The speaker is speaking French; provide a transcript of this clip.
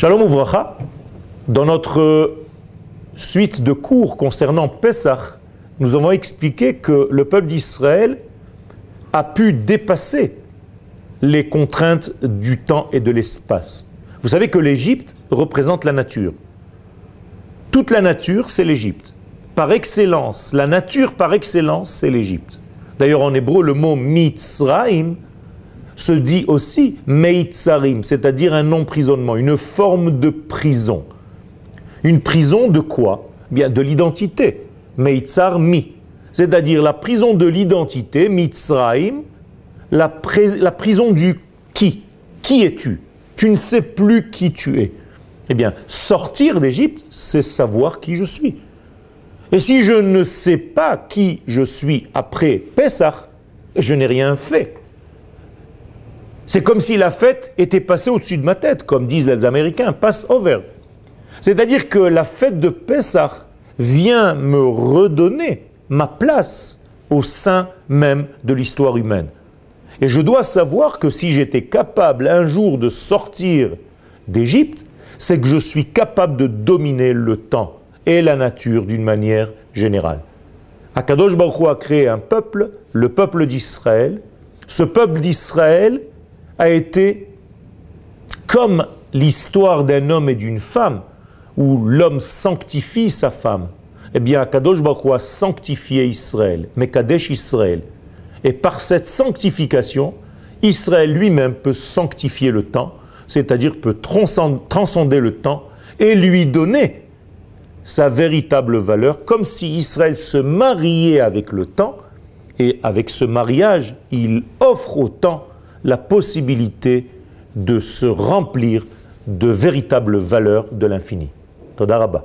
Shalom Ouvracha, dans notre suite de cours concernant Pesach, nous avons expliqué que le peuple d'Israël a pu dépasser les contraintes du temps et de l'espace. Vous savez que l'Égypte représente la nature. Toute la nature, c'est l'Égypte. Par excellence, la nature par excellence, c'est l'Égypte. D'ailleurs, en hébreu, le mot Mitzraim se dit aussi Meitzarim, c'est-à-dire un emprisonnement, une forme de prison. Une prison de quoi? Bien, de l'identité. Meitzar mi. C'est-à-dire la prison de l'identité, Mitzraim, la, prison du qui? Qui es-tu? Tu ne sais plus qui tu es. Eh bien, sortir d'Égypte, c'est savoir qui je suis. Et si je ne sais pas qui je suis après Pessah, je n'ai rien fait. C'est comme si la fête était passée au-dessus de ma tête, comme disent les Américains, pass over. C'est-à-dire que la fête de Pessah vient me redonner ma place au sein même de l'histoire humaine. Et je dois savoir que si j'étais capable un jour de sortir d'Égypte, c'est que je suis capable de dominer le temps et la nature d'une manière générale. Akadosh Baruch a créé un peuple, le peuple d'Israël. Ce peuple d'Israël a été comme l'histoire d'un homme et d'une femme, où l'homme sanctifie sa femme. Eh bien, Kadosh Baruch a sanctifié Israël, Mekadesh Israël. Et par cette sanctification, Israël lui-même peut sanctifier le temps, c'est-à-dire peut transcender le temps et lui donner sa véritable valeur, comme si Israël se mariait avec le temps, et avec ce mariage, il offre au temps la possibilité de se remplir de véritables valeurs de l'infini. Todarabah.